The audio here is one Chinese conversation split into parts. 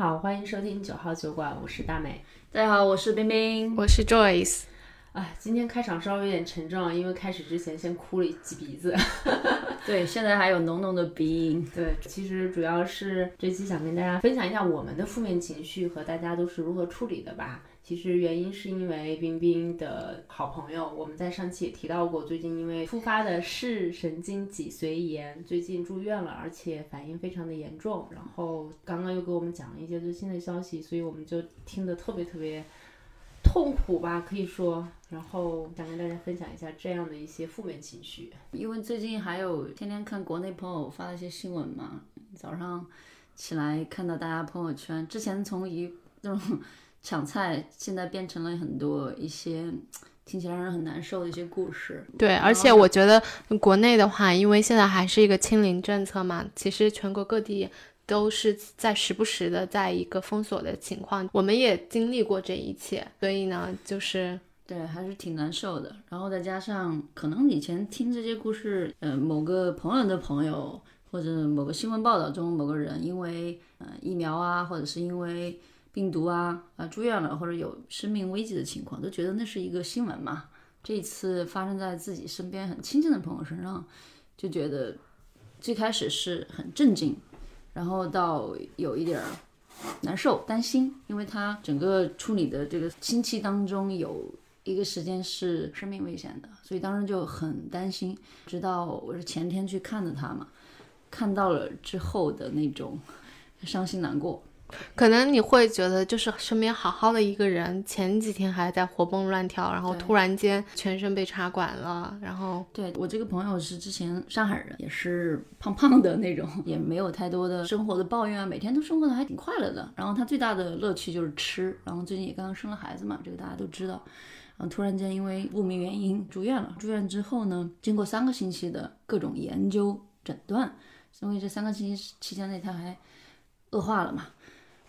好，欢迎收听九号酒馆，我是大美。大家好，我是冰冰，我是 Joyce。啊，今天开场稍微有点沉重，因为开始之前先哭了一挤鼻子。对，现在还有浓浓的鼻音。对，其实主要是这期想跟大家分享一下我们的负面情绪和大家都是如何处理的吧。其实原因是因为冰冰的好朋友，我们在上期也提到过，最近因为突发的视神经脊髓炎，最近住院了，而且反应非常的严重。然后刚刚又给我们讲了一些最新的消息，所以我们就听得特别特别痛苦吧，可以说。然后想跟大家分享一下这样的一些负面情绪，因为最近还有天天看国内朋友发的一些新闻嘛，早上起来看到大家朋友圈，之前从一那种。抢菜现在变成了很多一些听起来让人很难受的一些故事。对，而且我觉得国内的话，因为现在还是一个清零政策嘛，其实全国各地都是在时不时的在一个封锁的情况。我们也经历过这一切，所以呢，就是对，还是挺难受的。然后再加上可能以前听这些故事，呃，某个朋友的朋友或者某个新闻报道中某个人因为呃疫苗啊，或者是因为。病毒啊啊住院了或者有生命危机的情况，都觉得那是一个新闻嘛。这一次发生在自己身边很亲近的朋友身上，就觉得最开始是很震惊，然后到有一点儿难受、担心，因为他整个处理的这个星期当中有一个时间是生命危险的，所以当时就很担心。直到我是前天去看的他嘛，看到了之后的那种伤心难过。可能你会觉得，就是身边好好的一个人，前几天还在活蹦乱跳，然后突然间全身被插管了。然后，对我这个朋友是之前上海人，也是胖胖的那种，也没有太多的生活的抱怨啊，每天都生活的还挺快乐的。然后他最大的乐趣就是吃。然后最近也刚刚生了孩子嘛，这个大家都知道。然后突然间因为不明原因住院了。住院之后呢，经过三个星期的各种研究诊断，因为这三个星期期间内他还恶化了嘛。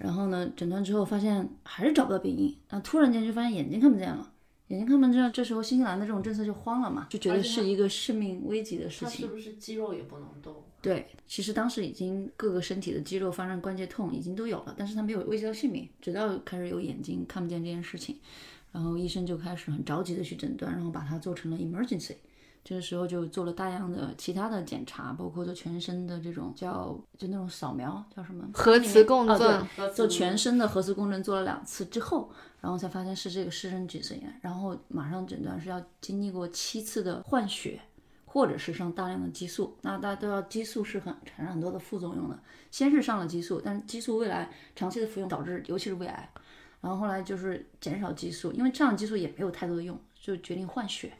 然后呢，诊断之后发现还是找不到病因，然后突然间就发现眼睛看不见了，眼睛看不见，这时候新西兰的这种政策就慌了嘛，就觉得是一个生命危急的事情。是不是肌肉也不能动？对，其实当时已经各个身体的肌肉发生关节痛已经都有了，但是他没有危及到性命，直到开始有眼睛看不见这件事情，然后医生就开始很着急的去诊断，然后把它做成了 emergency。这个时候就做了大量的其他的检查，包括做全身的这种叫就那种扫描叫什么核磁共振，做全身的核磁共振做了两次之后，然后才发现是这个湿疹脊髓炎，然后马上诊断是要经历过七次的换血，或者是上大量的激素。那大家都要激素是很产生很多的副作用的，先是上了激素，但是激素未来长期的服用导致尤其是胃癌，然后后来就是减少激素，因为上了激素也没有太多的用，就决定换血。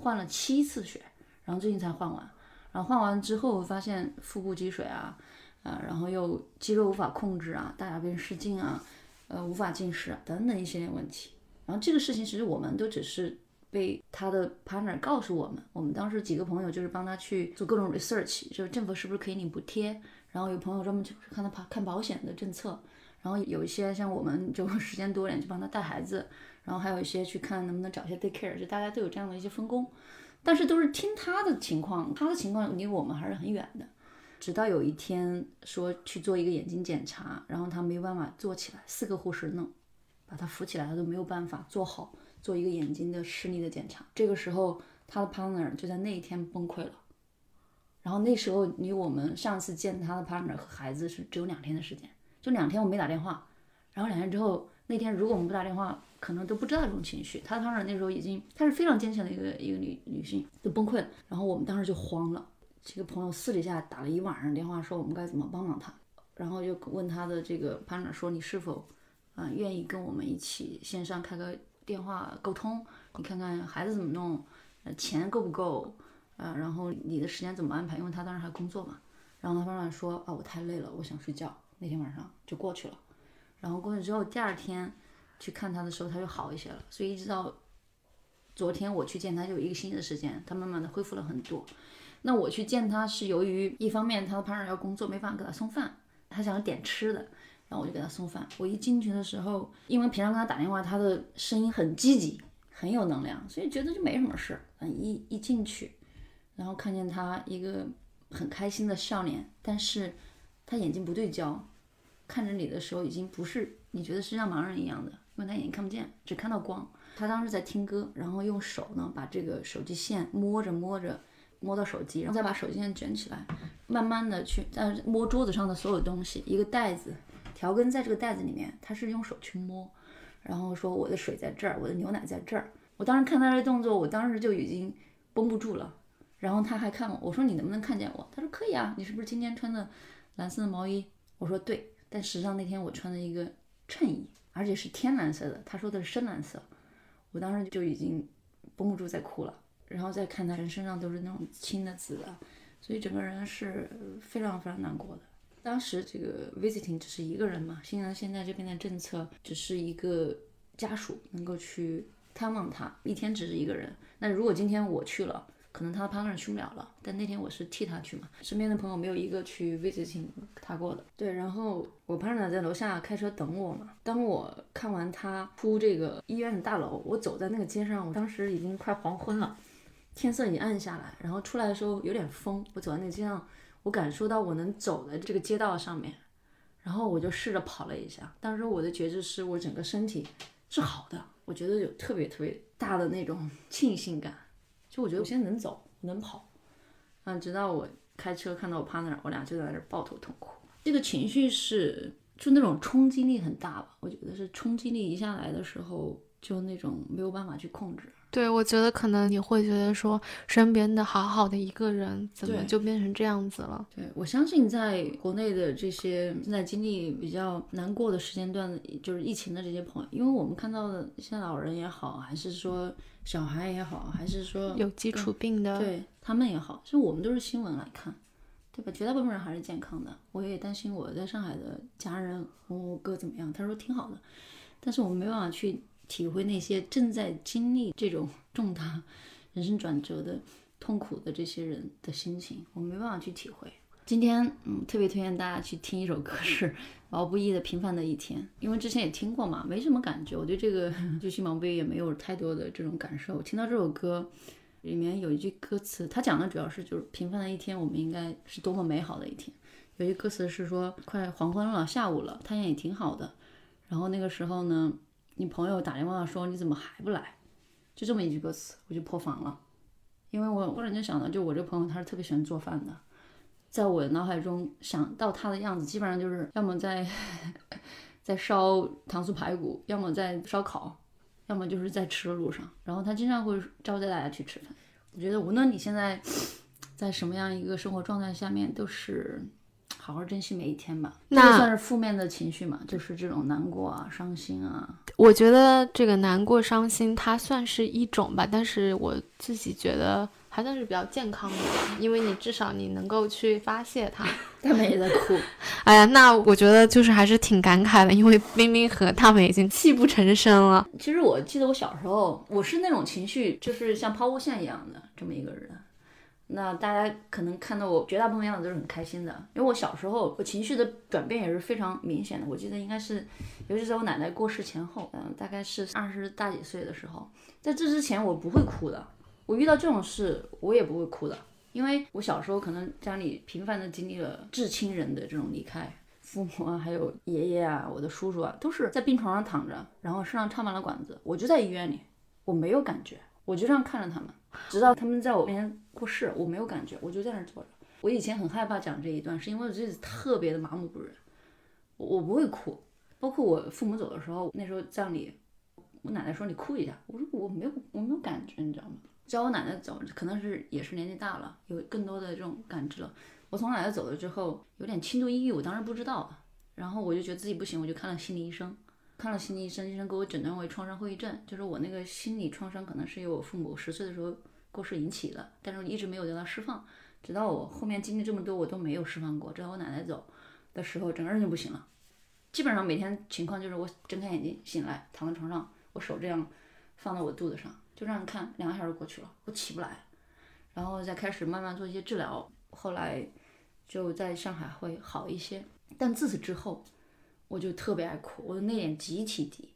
换了七次血，然后最近才换完。然后换完之后发现腹部积水啊，啊，然后又肌肉无法控制啊，大小便失禁啊，呃，无法进食啊等等一系列问题。然后这个事情其实我们都只是被他的 partner 告诉我们。我们当时几个朋友就是帮他去做各种 research，就是政府是不是可以领补贴。然后有朋友专门去看他看保险的政策。然后有一些像我们就 时间多点，就帮他带孩子。然后还有一些去看能不能找一些 daycare，就大家都有这样的一些分工，但是都是听他的情况，他的情况离我们还是很远的。直到有一天说去做一个眼睛检查，然后他没有办法坐起来，四个护士弄把他扶起来，他都没有办法做好做一个眼睛的视力的检查。这个时候他的 partner 就在那一天崩溃了。然后那时候离我们上次见他的 partner 和孩子是只有两天的时间，就两天我没打电话。然后两天之后那天如果我们不打电话。可能都不知道这种情绪，他当时那时候已经，她是非常坚强的一个一个女女性，都崩溃了。然后我们当时就慌了，几个朋友私底下打了一晚上电话，说我们该怎么帮帮她。然后就问他的这个 partner 说，你是否，啊愿意跟我们一起线上开个电话沟通？你看看孩子怎么弄，呃钱够不够？呃然后你的时间怎么安排？因为他当时还工作嘛。然后他 partner 说，啊我太累了，我想睡觉。那天晚上就过去了。然后过去之后，第二天。去看他的时候，他就好一些了。所以一直到昨天我去见他，就有一个星期的时间，他慢慢的恢复了很多。那我去见他是由于一方面他的 partner 要工作，没办法给他送饭，他想要点吃的，然后我就给他送饭。我一进去的时候，因为平常跟他打电话，他的声音很积极，很有能量，所以觉得就没什么事。嗯，一一进去，然后看见他一个很开心的笑脸，但是他眼睛不对焦。看着你的时候，已经不是你觉得是像盲人一样的，因为他眼睛看不见，只看到光。他当时在听歌，然后用手呢把这个手机线摸着摸着摸到手机，然后再把手机线卷起来，慢慢的去在摸桌子上的所有东西，一个袋子，条根在这个袋子里面，他是用手去摸，然后说我的水在这儿，我的牛奶在这儿。我当时看他这动作，我当时就已经绷不住了。然后他还看我，我说你能不能看见我？他说可以啊，你是不是今天穿的蓝色的毛衣？我说对，但实际上那天我穿的一个衬衣，而且是天蓝色的。他说的是深蓝色。我当时就已经绷不住在哭了，然后再看他人身上都是那种青的紫的，所以整个人是非常非常难过的。当时这个 visiting 只是一个人嘛，新郎现在这边的政策只是一个家属能够去探望他，一天只是一个人。那如果今天我去了，可能他的 partner 去不了了，但那天我是替他去嘛，身边的朋友没有一个去 visiting 他过的。对，然后我 partner 在楼下开车等我嘛。当我看完他出这个医院的大楼，我走在那个街上，我当时已经快黄昏了，天色已经暗下来。然后出来的时候有点风，我走在那个街上，我感受到我能走在这个街道上面，然后我就试着跑了一下。当时我的觉知是我整个身体是好的，我觉得有特别特别大的那种庆幸感。就我觉得我现在能走能跑，啊，直到我开车看到我 partner，我俩就在那儿抱头痛哭。这个情绪是就那种冲击力很大吧？我觉得是冲击力一下来的时候，就那种没有办法去控制。对，我觉得可能你会觉得说，身边的好好的一个人，怎么就变成这样子了？对我相信，在国内的这些正在经历比较难过的时间段，就是疫情的这些朋友，因为我们看到的，现在老人也好，还是说小孩也好，还是说有基础病的，对他们也好，其实我们都是新闻来看，对吧？绝大部分人还是健康的。我也担心我在上海的家人，我哥怎么样？他说挺好的，但是我们没办法去。体会那些正在经历这种重大人生转折的痛苦的这些人的心情，我没办法去体会。今天，嗯，特别推荐大家去听一首歌，是毛不易的《平凡的一天》，因为之前也听过嘛，没什么感觉。我对这个就新毛不易也没有太多的这种感受。听到这首歌，里面有一句歌词，他讲的主要是就是平凡的一天，我们应该是多么美好的一天。有一句歌词是说，快黄昏了，下午了，太阳也挺好的。然后那个时候呢？你朋友打电话说你怎么还不来？就这么一句歌词，我就破防了。因为我忽然间想到，就我这个朋友他是特别喜欢做饭的，在我脑海中想到他的样子，基本上就是要么在 在烧糖醋排骨，要么在烧烤，要么就是在吃的路上。然后他经常会招待大家去吃饭。我觉得无论你现在 在什么样一个生活状态下面，都是。好好珍惜每一天吧，那算是负面的情绪嘛，就是这种难过啊、伤心啊。我觉得这个难过、伤心，它算是一种吧，但是我自己觉得还算是比较健康的，因为你至少你能够去发泄它。大美也在哭，哎呀，那我觉得就是还是挺感慨的，因为冰冰和大美已经泣不成声了。其实我记得我小时候，我是那种情绪，就是像抛物线一样的这么一个人。那大家可能看到我绝大部分样子都是很开心的，因为我小时候我情绪的转变也是非常明显的。我记得应该是，尤其在我奶奶过世前后，嗯，大概是二十大几岁的时候，在这之前我不会哭的。我遇到这种事我也不会哭的，因为我小时候可能家里频繁的经历了至亲人的这种离开，父母啊，还有爷爷啊，我的叔叔啊，都是在病床上躺着，然后身上插满了管子，我就在医院里，我没有感觉，我就这样看着他们。直到他们在我面前不是，我没有感觉，我就在那儿坐着。我以前很害怕讲这一段，是因为我自己特别的麻木不仁，我不会哭。包括我父母走的时候，那时候葬礼，我奶奶说你哭一下，我说我没有，我没有感觉，你知道吗？只要我奶奶走，可能是也是年纪大了，有更多的这种感知了。我从奶奶走了之后，有点轻度抑郁，我当时不知道，然后我就觉得自己不行，我就看了心理医生。看了心理医生，医生给我诊断为创伤后遗症，就是我那个心理创伤可能是由我父母十岁的时候过世引起的，但是一直没有得到释放，直到我后面经历这么多，我都没有释放过。直到我奶奶走的时候，整个人就不行了，基本上每天情况就是我睁开眼睛醒来，躺在床上，我手这样放到我肚子上，就这样看，两个小时过去了，我起不来，然后再开始慢慢做一些治疗，后来就在上海会好一些，但自此之后。我就特别爱哭，我的内敛极其低。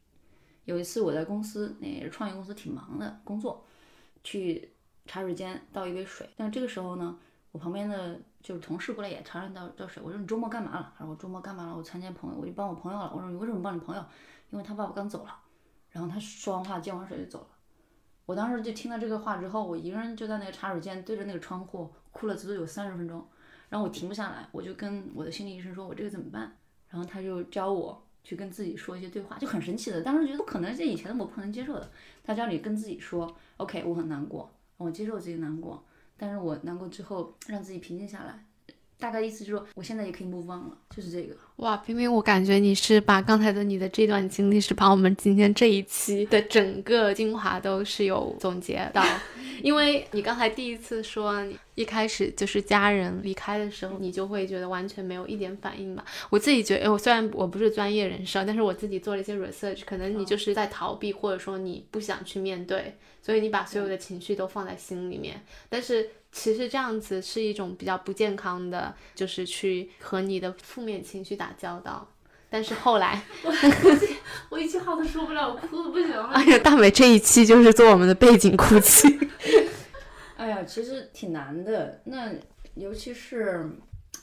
有一次我在公司，那也是创业公司，挺忙的工作，去茶水间倒一杯水。但这个时候呢，我旁边的就是同事过来也查了到到水，我说你周末干嘛了？他说我周末干嘛了？我参加朋友，我就帮我朋友了。我说你为什么帮你朋友？因为他爸爸刚走了。然后他说完话接完水就走了。我当时就听到这个话之后，我一个人就在那个茶水间对着那个窗户哭了足足有三十分钟。然后我停不下来，我就跟我的心理医生说，我这个怎么办？然后他就教我去跟自己说一些对话，就很神奇的。当时觉得不可能，这以前的我不能接受的。他教你跟自己说，OK，我很难过，我接受自己难过。但是我难过之后，让自己平静下来，大概意思就是说，我现在也可以 move on 了，就是这个。哇，冰冰，我感觉你是把刚才的你的这段经历，是把我们今天这一期的整个精华都是有总结到，因为你刚才第一次说，一开始就是家人离开的时候，你就会觉得完全没有一点反应吧。我自己觉得，我虽然我不是专业人士，但是我自己做了一些 research，可能你就是在逃避，或者说你不想去面对，所以你把所有的情绪都放在心里面，但是。其实这样子是一种比较不健康的，就是去和你的负面情绪打交道。但是后来，我一气号都说不了，我哭的不行了。哎呀，大美这一期就是做我们的背景哭泣。哎呀，其实挺难的。那尤其是，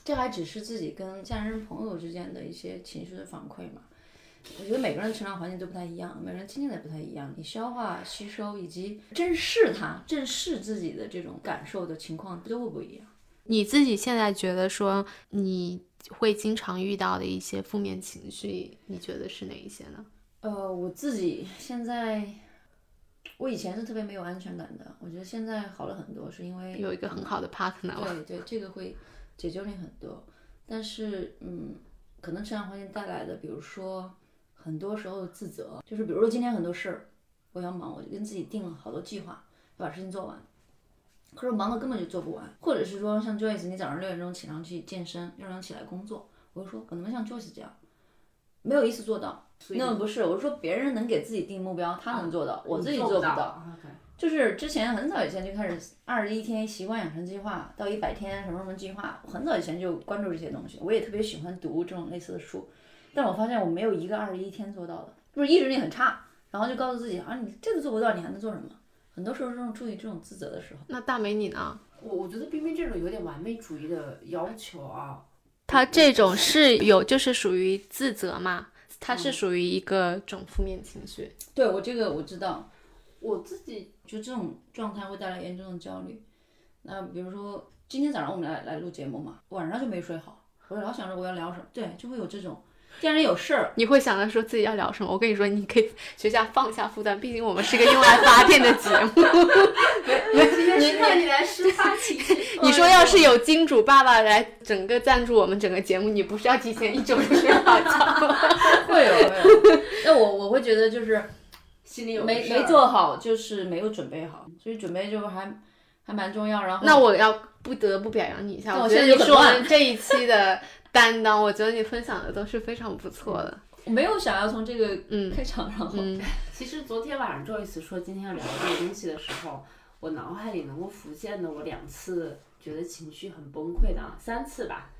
这还只是自己跟家人朋友之间的一些情绪的反馈嘛。我觉得每个人成长环境都不太一样，每个人经历的也不太一样，你消化、吸收以及正视它、正视自己的这种感受的情况都会不一样。你自己现在觉得说你会经常遇到的一些负面情绪，你觉得是哪一些呢？呃，我自己现在，我以前是特别没有安全感的，我觉得现在好了很多，是因为有一个很好的 partner。对对，这个会解救你很多。但是，嗯，可能成长环境带来的，比如说。很多时候自责，就是比如说今天很多事儿，我要忙，我就跟自己定了好多计划，要把事情做完。可是忙的根本就做不完，或者是说像 Joyce，你早上六点钟起床去健身，六点钟起来工作，我就说我能不能像 Joyce 这样，没有一次做到。那不是，我是说别人能给自己定目标，他能做到，我自己做不到。就是之前很早以前就开始二十一天习惯养成计划到一百天什么什么计划，很早以前就关注这些东西，我也特别喜欢读这种类似的书。但我发现我没有一个二十一天做到的，就是意志力很差，然后就告诉自己啊，你这个做不到，你还能做什么？很多时候这种注意这种自责的时候。那大美你呢？我我觉得冰冰这种有点完美主义的要求啊。他这种是有，就是属于自责嘛？他是属于一个种负面情绪。对我这个我知道，我自己就这种状态会带来严重的焦虑。那比如说今天早上我们来来录节目嘛，晚上就没睡好，我老想着我要聊什么，对，就会有这种。家人有事儿，你会想着说自己要聊什么？我跟你说，你可以学下放下负担，毕竟我们是个用来发电的节目。你看你来抒发情绪。你说要是有金主爸爸来整个赞助我们整个节目，你不是要提前一周就睡好觉吗？会有，会有。那我我会觉得就是心里有没没做好，就是没有准备好，所以准备就还还蛮重要。然后那我要不得不表扬你一下，我觉得你说这一期的。担当，我觉得你分享的都是非常不错的。我没有想要从这个嗯开场，然后其实昨天晚上 Joyce 说今天要聊这个东西的时候，我脑海里能够浮现的我两次觉得情绪很崩溃的啊，三次吧。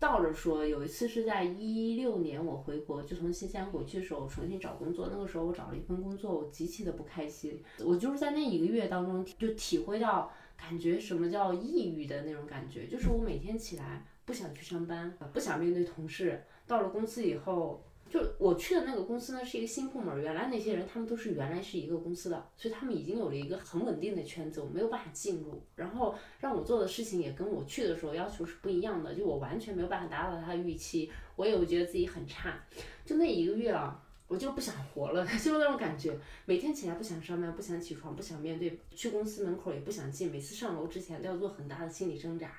倒着说，有一次是在一六年我回国，就从新西兰回去的时候重新找工作，那个时候我找了一份工作，我极其的不开心。我就是在那一个月当中就体会到感觉什么叫抑郁的那种感觉，就是我每天起来。不想去上班，不想面对同事。到了公司以后，就我去的那个公司呢，是一个新部门。原来那些人他们都是原来是一个公司的，所以他们已经有了一个很稳定的圈子，我没有办法进入。然后让我做的事情也跟我去的时候要求是不一样的，就我完全没有办法达到他的预期。我也会觉得自己很差。就那一个月啊，我就不想活了，就是那种感觉。每天起来不想上班，不想起床，不想面对，去公司门口也不想进。每次上楼之前都要做很大的心理挣扎。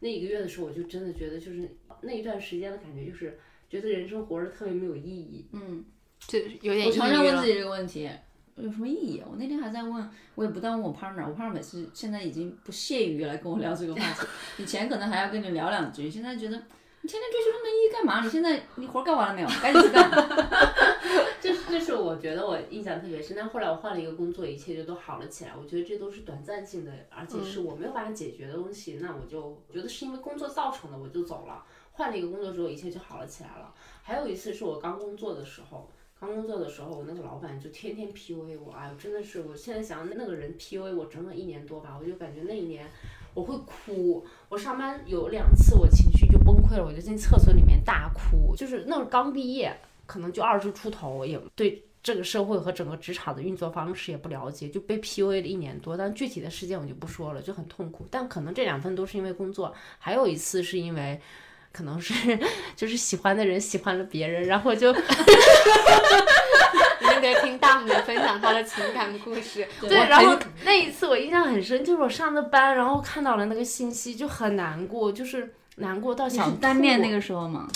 那一个月的时候，我就真的觉得，就是那一段时间的感觉，就是觉得人生活着特别没有意义。嗯，就有点。我常常问自己这个问题，有什么意义？我那天还在问，我也不但问我 partner，我 partner 每次现在已经不屑于来跟我聊这个话题。以前可能还要跟你聊两句，现在觉得你天天追求那么意义干嘛？你现在你活干完了没有？赶紧去干。这是这是我觉得我印象特别深。但后来我换了一个工作，一切就都好了起来。我觉得这都是短暂性的，而且是我没有办法解决的东西。那我就觉得是因为工作造成的，我就走了。换了一个工作之后，一切就好了起来了。还有一次是我刚工作的时候，刚工作的时候，我那个老板就天天 PUA 我，哎呦，真的是，我现在想那个人 PUA 我整整一年多吧，我就感觉那一年我会哭。我上班有两次我情绪就崩溃了，我就进厕所里面大哭。就是那会刚毕业，可能就二十出头，也对这个社会和整个职场的运作方式也不了解，就被 PUA 了一年多。但具体的事件我就不说了，就很痛苦。但可能这两份都是因为工作，还有一次是因为。可能是 就是喜欢的人喜欢了别人，然后就，听大母分享她的情感故事。对，然后那一次我印象很深，就是我上的班，然后看到了那个信息，就很难过，就是难过到想单面那个时候吗？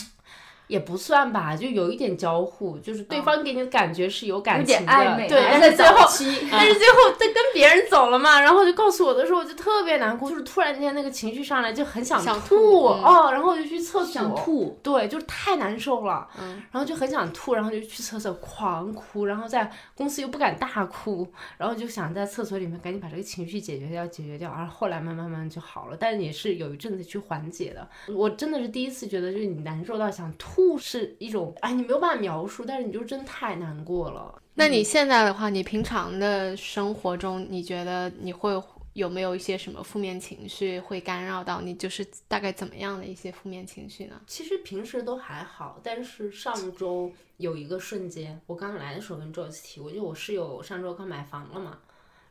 也不算吧，就有一点交互，就是对方给你的感觉是有感情的，对。但是最后，但是最后他跟别人走了嘛，然后就告诉我的时候，我就特别难过，就是突然间那个情绪上来，就很想吐哦，然后我就去厕所，想吐，对，就是太难受了，嗯，然后就很想吐，然后就去厕所狂哭，然后在公司又不敢大哭，然后就想在厕所里面赶紧把这个情绪解决掉，解决掉，然后后来慢慢慢慢就好了，但是也是有一阵子去缓解的。我真的是第一次觉得，就是你难受到想吐。吐是一种哎，你没有办法描述，但是你就真太难过了。那你现在的话，你平常的生活中，你觉得你会有没有一些什么负面情绪会干扰到你？就是大概怎么样的一些负面情绪呢？其实平时都还好，但是上周有一个瞬间，我刚来的时候跟 Joyce 提过，就我室友上周刚买房了嘛，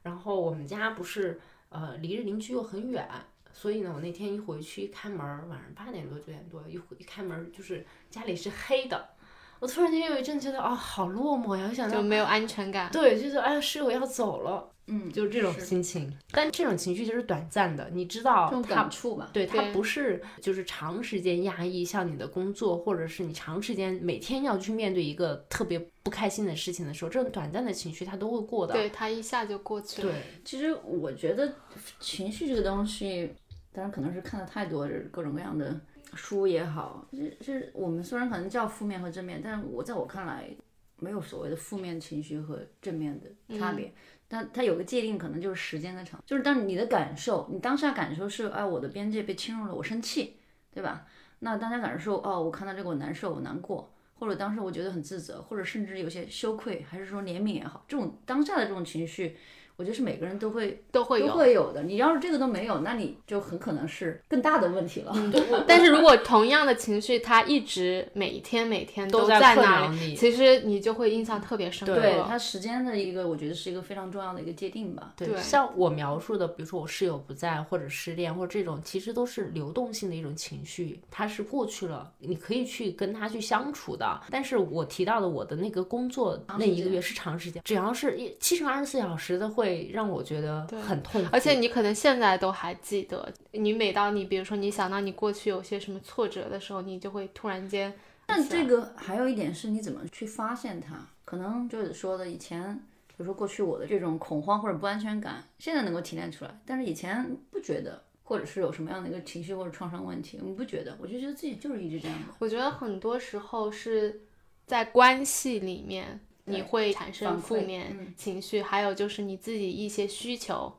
然后我们家不是呃离着邻居又很远。所以呢，我那天一回去一开门，晚上八点多九点多一回一开门，就是家里是黑的。我突然间有一阵觉得啊，好落寞呀！我想就没有安全感。对，就是哎呀，室友要走了，嗯，就是这种心情。但这种情绪就是短暂的，你知道，这种感触吧？对，它不是就是长时间压抑，像你的工作，或者是你长时间每天要去面对一个特别不开心的事情的时候，这种短暂的情绪它都会过的。对，它一下就过去了。对，其实我觉得情绪这个东西。当然可能是看的太多，各种各样的书也好，就是我们虽然可能叫负面和正面，但是我在我看来，没有所谓的负面情绪和正面的差别。但它有个界定，可能就是时间的长，就是当你的感受，你当下感受是，哎，我的边界被侵入了，我生气，对吧？那当下感受，哦，我看到这个我难受，我难过，或者当时我觉得很自责，或者甚至有些羞愧，还是说怜悯也好，这种当下的这种情绪。我觉得是每个人都会都会都会有的。你要是这个都没有，那你就很可能是更大的问题了。但是如果同样的情绪，它一直每天每天都在那里，其实你就会印象特别深刻。对它时间的一个，我觉得是一个非常重要的一个界定吧。对，像我描述的，比如说我室友不在，或者失恋，或者这种，其实都是流动性的一种情绪，它是过去了，你可以去跟他去相处的。但是我提到的我的那个工作那一个月是长时间，只要是一七乘二十四小时的会。会让我觉得很痛苦，而且你可能现在都还记得。你每当你比如说你想到你过去有些什么挫折的时候，你就会突然间。但这个还有一点是你怎么去发现它？可能就是说的以前，比如说过去我的这种恐慌或者不安全感，现在能够提炼出来，但是以前不觉得，或者是有什么样的一个情绪或者创伤问题，我们不觉得，我就觉得自己就是一直这样的。我觉得很多时候是在关系里面。你会产生负面情绪，还有就是你自己一些需求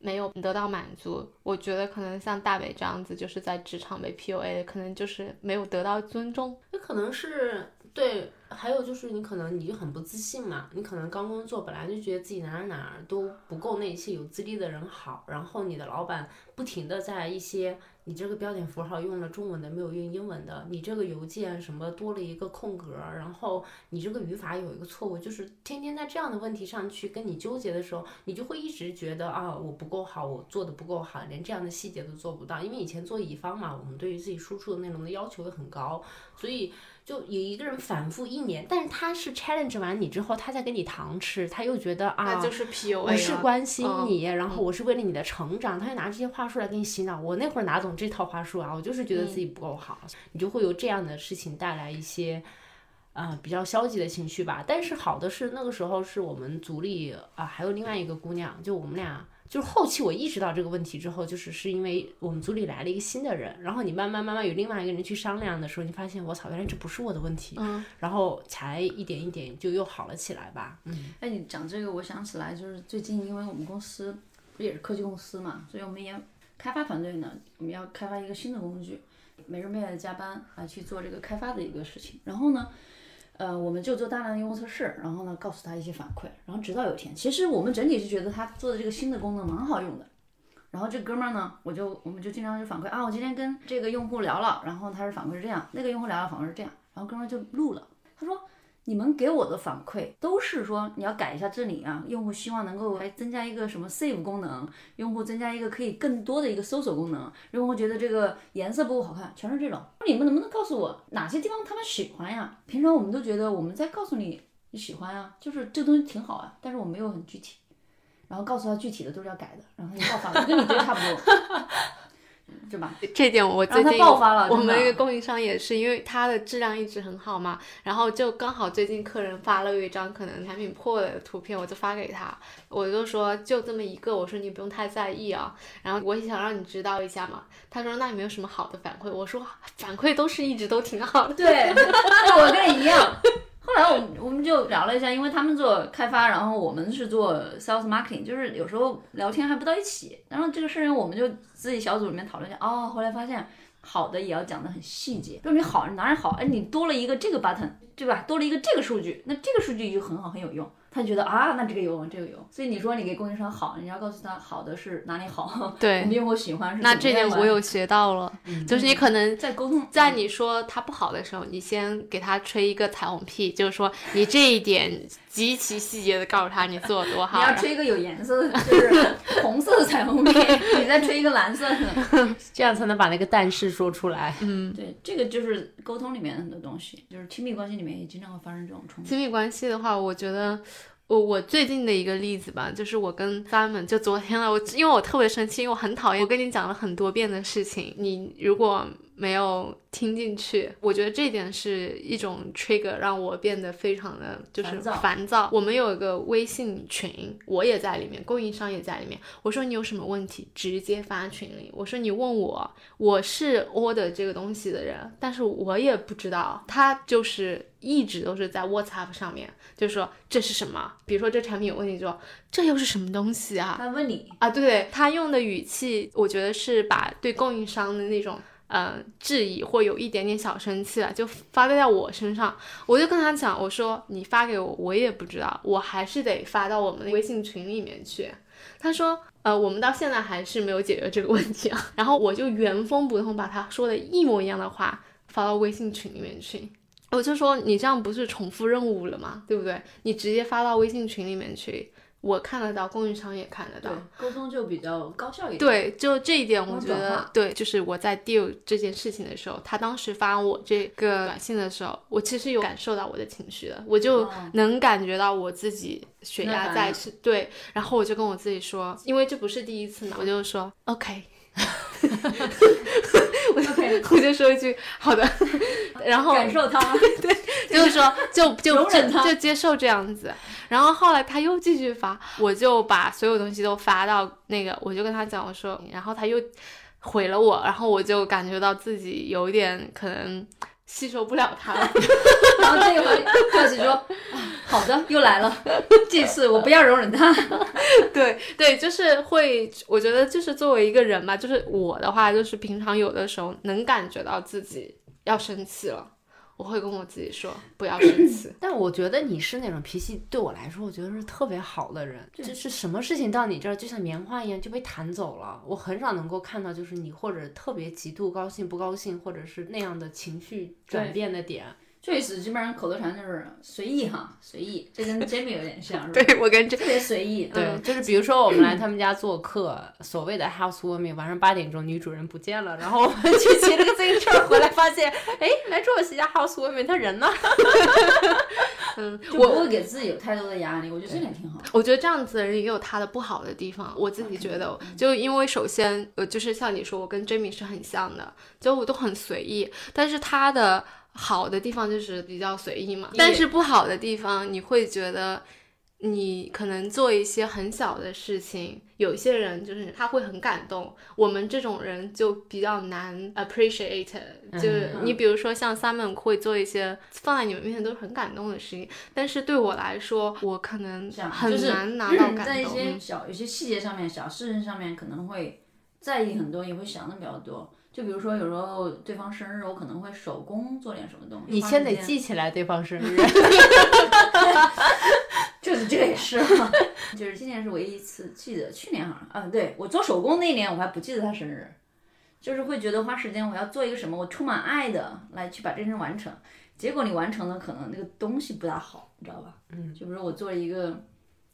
没有得到满足。我觉得可能像大伟这样子，就是在职场被 PUA，可能就是没有得到尊重。那可能是对，还有就是你可能你就很不自信嘛，你可能刚工作本来就觉得自己哪哪儿都不够那些有资历的人好，然后你的老板不停的在一些。你这个标点符号用了中文的，没有用英文的。你这个邮件什么多了一个空格，然后你这个语法有一个错误，就是天天在这样的问题上去跟你纠结的时候，你就会一直觉得啊，我不够好，我做的不够好，连这样的细节都做不到。因为以前做乙方嘛，我们对于自己输出的内容的要求也很高，所以。就有一个人反复一年，但是他是 challenge 完你之后，他再给你糖吃，他又觉得啊，就是 PUA，我是关心你，然后我是为了你的成长，他就拿这些话术来给你洗脑。我那会儿哪懂这套话术啊？我就是觉得自己不够好，你就会有这样的事情带来一些啊比较消极的情绪吧。但是好的是那个时候是我们组里啊还有另外一个姑娘，就我们俩。就是后期我意识到这个问题之后，就是是因为我们组里来了一个新的人，然后你慢慢慢慢有另外一个人去商量的时候，你发现我操，原来这不是我的问题，嗯，然后才一点一点就又好了起来吧，嗯。哎，你讲这个，我想起来，就是最近因为我们公司不也是科技公司嘛，所以我们也开发团队呢，我们要开发一个新的工具，每日每夜的加班来去做这个开发的一个事情，然后呢。呃，我们就做大量的用户测试，然后呢，告诉他一些反馈，然后直到有一天，其实我们整体是觉得他做的这个新的功能蛮好用的，然后这哥们儿呢，我就我们就经常就反馈啊，我今天跟这个用户聊了，然后他是反馈是这样，那个用户聊了反馈是这样，然后哥们儿就录了，他说。你们给我的反馈都是说你要改一下这里啊，用户希望能够来增加一个什么 save 功能，用户增加一个可以更多的一个搜索功能，用户觉得这个颜色不够好看，全是这种。你们能不能告诉我哪些地方他们喜欢呀？平常我们都觉得我们在告诉你你喜欢啊，就是这东西挺好啊，但是我没有很具体，然后告诉他具体的都是要改的，然后他就爆发了，跟你这差不多。是吧？这点我最近爆发了。我们一个供应商也是，因为它的质量一直很好嘛，然后就刚好最近客人发了一张可能产品破的图片，我就发给他，我就说就这么一个，我说你不用太在意啊，然后我也想让你知道一下嘛。他说那有没有什么好的反馈？我说反馈都是一直都挺好的。对，我跟你一样。后来我我们就聊了一下，因为他们做开发，然后我们是做 sales marketing，就是有时候聊天还不到一起。然后这个事情我们就自己小组里面讨论一下。哦，后来发现好的也要讲的很细节，就你好哪里好，哎，你多了一个这个 button，对吧？多了一个这个数据，那这个数据就很好很有用。他觉得啊，那这个有，这个有，所以你说你给供应商好，你要告诉他好的是哪里好，对，我们用户喜欢是。那这点我有学到了，就是你可能在沟通，在你说他不好的时候，你先给他吹一个彩虹屁，就是说你这一点极其细节的告诉他你做的多好。你要吹一个有颜色的，就是红色的彩虹屁，你再吹一个蓝色的，这样才能把那个但是说出来。嗯，对，这个就是沟通里面很多东西，就是亲密关系里面也经常会发生这种冲突。亲密关系的话，我觉得。我我最近的一个例子吧，就是我跟 Simon 就昨天了，我因为我特别生气，因为我很讨厌我跟你讲了很多遍的事情，你如果。没有听进去，我觉得这点是一种 trigger，让我变得非常的就是烦躁。我们有一个微信群，我也在里面，供应商也在里面。我说你有什么问题，直接发群里。我说你问我，我是 order 这个东西的人，但是我也不知道。他就是一直都是在 WhatsApp 上面，就说这是什么？比如说这产品有问题，就说这又是什么东西啊？他问你啊？对他用的语气，我觉得是把对供应商的那种。嗯，质疑或有一点点小生气了，就发在我身上。我就跟他讲，我说你发给我，我也不知道，我还是得发到我们的微信群里面去。他说，呃，我们到现在还是没有解决这个问题啊。然后我就原封不动把他说的一模一样的话发到微信群里面去。我就说你这样不是重复任务了吗？对不对？你直接发到微信群里面去。我看得到，供应商也看得到，沟通就比较高效一点。对，就这一点，我觉得对，就是我在 deal 这件事情的时候，他当时发我这个短信的时候，我其实有感受到我的情绪的，我就能感觉到我自己血压在是，对，然后我就跟我自己说，因为这不是第一次嘛，我就说 OK。我就我就说一句好的，然后感受他，对，就是说就就就接受这样子。然后后来他又继续发，我就把所有东西都发到那个，我就跟他讲，我说，然后他又回了我，然后我就感觉到自己有点可能。吸收不了他了，然后这个回赵姐说，好的，又来了，这次我不要容忍他。对对，就是会，我觉得就是作为一个人嘛，就是我的话，就是平常有的时候能感觉到自己要生气了。我会跟我自己说不要生 气，但我觉得你是那种脾气对我来说，我觉得是特别好的人。就是什么事情到你这儿就像棉花一样就被弹走了。我很少能够看到就是你或者特别极度高兴、不高兴，或者是那样的情绪转变的点。这次基本上口头禅就是随意哈，随意，这跟 Jamie 有点像，是吧？对我跟特别随意。对，就是比如说我们来他们家做客，所谓的 housewarming，晚上八点钟女主人不见了，然后我们去骑了个自行车回来，发现 哎，来住我西家 housewarming，他人呢？嗯，我不会给自己有太多的压力，我觉得这点挺好。我觉得这样子的人也有他的不好的地方，我自己觉得，就因为首先呃，就是像你说，我跟 Jamie 是很像的，就我都很随意，但是他的。好的地方就是比较随意嘛，但是不好的地方你会觉得，你可能做一些很小的事情，有些人就是他会很感动，我们这种人就比较难 appreciate。就是你比如说像 Simon 会做一些放在你们面前都是很感动的事情，但是对我来说，我可能很难拿到感动。在一些小、有些细节上面、小事情上面可能会在意很多，也会想的比较多。就比如说，有时候对方生日，我可能会手工做点什么东西。你先得记起来对方生日。就是这个也是，就是今年是唯一一次记得，去年好像，嗯，对我做手工那年我还不记得他生日，就是会觉得花时间我要做一个什么，我充满爱的来去把这件事完成，结果你完成了，可能那个东西不大好，你知道吧？嗯，就比如我做了一个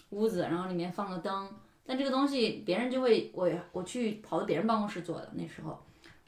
屋子，然后里面放了灯，但这个东西别人就会，我我去跑到别人办公室做的，那时候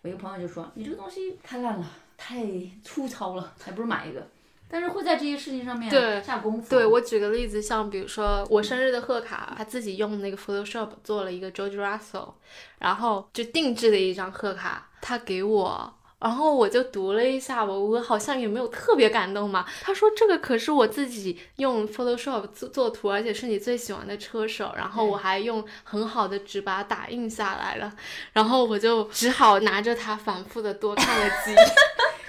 我一个朋友就说你这个东西太烂了，太粗糙了，还不如买一个。但是会在这些事情上面对下功夫。对我举个例子，像比如说我生日的贺卡，他自己用那个 Photoshop 做了一个 George Russell，然后就定制的一张贺卡，他给我，然后我就读了一下，我我好像也没有特别感动嘛。他说这个可是我自己用 Photoshop 做做图，而且是你最喜欢的车手，然后我还用很好的纸把它打印下来了，然后我就只好拿着它反复的多看了几。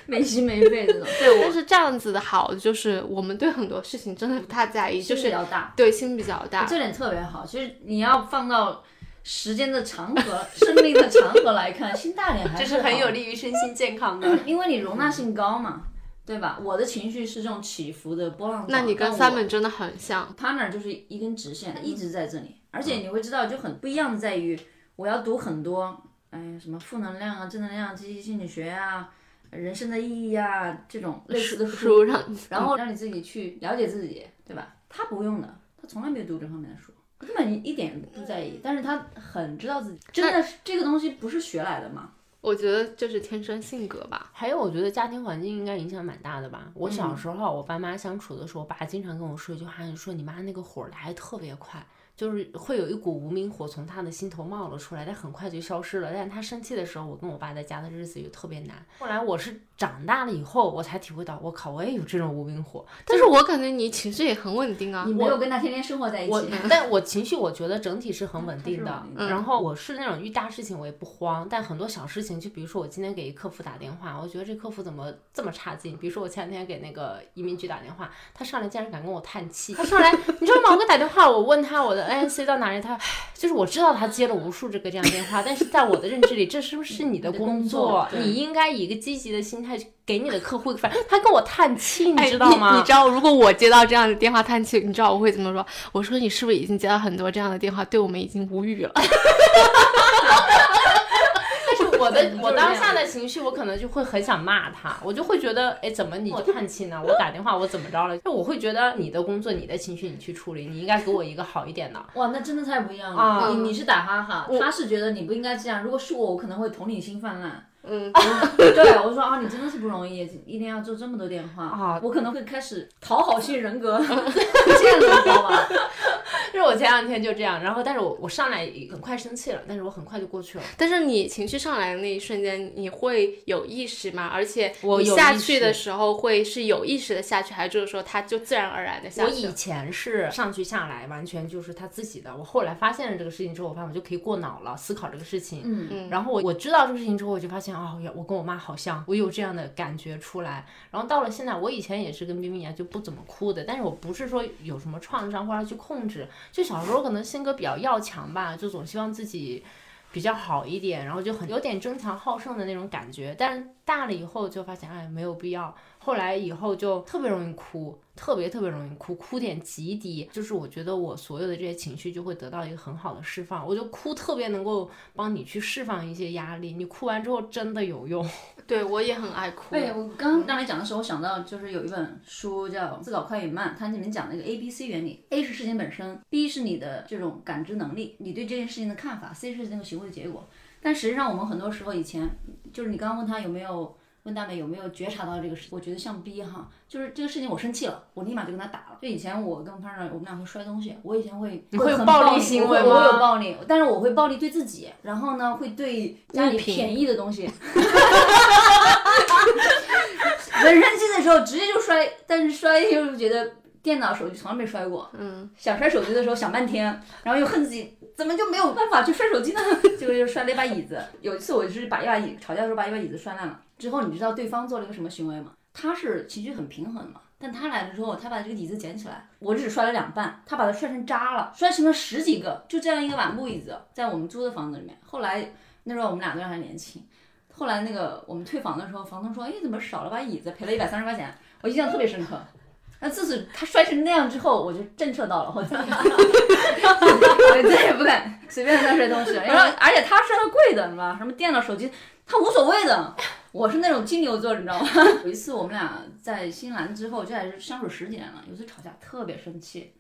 没心没肺这种，对，但是这样子的好，就是我们对很多事情真的不太在意，就是比较大，对心比较大，这点特别好。其实你要放到时间的长河、生命的长河来看，心大点还这是是很有利于身心健康的。因为你容纳性高嘛，对吧？我的情绪是这种起伏的波浪状，那你跟 Simon 真的很像，partner 就是一根直线，一直在这里，而且你会知道就很不一样的在于，我要读很多，哎，什么负能量啊、正能量、积极心理学啊、人生的意义啊这种类似的书，书让然后让你自己去了解自己，对吧？他不用的，他从来没有读这方面的书，根本一点不在意，但是他很知道自己，真的是这个东西不是学来的嘛？我觉得就是天生性格吧。还有，我觉得家庭环境应该影响蛮大的吧。我小时候，我爸妈相处的时候，我爸经常跟我说一句话，就说你妈那个火来得特别快，就是会有一股无名火从他的心头冒了出来，但很快就消失了。但是他生气的时候，我跟我爸在家的日子就特别难。后来我是长大了以后，我才体会到，我靠，我也有这种无名火。但是我感觉你情绪也很稳定啊你。没有跟他天天生活在一我起，，但我情绪我觉得整体是很稳定的它是稳定。的然后我是那种遇大事情我也不慌，但很多小事情，就比如说我今天给一客服打电话，我觉得这客服怎么这么差劲？比如说我前两天给那个移民局打电话，他上来竟然敢跟我叹气。他上来，你知道吗？我给他打电话，我问他我的 ANC 到哪里，他就是我知道他接了无数这个这样电话，但是在我的认知里，这是不是你的工工作你应该以一个积极的心态给你的客户反正他跟我叹气，你哎知道吗？你知道，如果我接到这样的电话叹气，你知道我会怎么说？我说你是不是已经接到很多这样的电话，对我们已经无语了？我的我当下的情绪，我可能就会很想骂他，我就会觉得，哎，怎么你就叹气呢？我打电话我怎么着了？就我会觉得你的工作、你的情绪你去处理，你应该给我一个好一点的。哇，那真的太不一样了。啊你你是打哈哈，他是觉得你不应该这样。如果是我，我可能会同理心泛滥。嗯，对，我说啊，你真的是不容易，一天要做这么多电话啊我可能会开始讨好性人格，这样的，你知道吧？就是我前两天就这样，然后但是我我上来很快生气了，但是我很快就过去了。但是你情绪上来的那一瞬间，你会有意识吗？而且我有下去的时候会是有意识的下去，还是就是说他就自然而然的下去我？以前是上去下来完全就是他自己的，我后来发现了这个事情之后，我发现我就可以过脑了，思考这个事情。嗯嗯然后我我知道这个事情之后，我就发现哦，我跟我妈好像，我有这样的感觉出来。然后到了现在，我以前也是跟冰冰一样，就不怎么哭的，但是我不是说有什么创伤或者去控制，就小时候可能性格比较要强吧，就总希望自己。比较好一点，然后就很有点争强好胜的那种感觉，但大了以后就发现，哎，没有必要。后来以后就特别容易哭，特别特别容易哭，哭点极低。就是我觉得我所有的这些情绪就会得到一个很好的释放。我就哭特别能够帮你去释放一些压力，你哭完之后真的有用。对我也很爱哭。对，我刚刚让你讲的时候，我想到就是有一本书叫《自搞快与慢》，它里面讲那个 A B C 原理，A 是事情本身，B 是你的这种感知能力，你对这件事情的看法，C 是那个行为的结果。但实际上，我们很多时候以前就是你刚刚问他有没有。问大美有没有觉察到这个事？我觉得像逼哈，就是这个事情我生气了，我立马就跟他打了。就以前我跟 partner 我们俩会摔东西，我以前会你会暴力力行为我会我有暴力，但是我会暴力对自己，然后呢会对家里便宜的东西，很生气的时候直接就摔，但是摔就是觉得电脑、手机从来没摔过。嗯，想摔手机的时候想半天，然后又恨自己怎么就没有办法去摔手机呢？结果就摔了一把椅子。有一次我就是把一把椅吵架的时候把一把椅子摔烂了，之后你知道对方做了一个什么行为吗？他是情绪很平衡的嘛，但他来了之后，他把这个椅子捡起来，我只摔了两半，他把它摔成渣了，摔成了十几个，就这样一个碗布椅子，在我们租的房子里面。后来那时候我们俩都还年轻，后来那个我们退房的时候，房东说：“哎，怎么少了把椅子？赔了一百三十块钱。”我印象特别深刻。那自此他摔成那样之后，我就震慑到了，我再我再也不敢 随便乱摔东西了。然后而且他摔的贵的，你知道吧？什么电脑、手机，他无所谓的。我是那种金牛座，你知道吗？有一次我们俩在新兰之后，这还是相处十几年了，有一次吵架特别生气，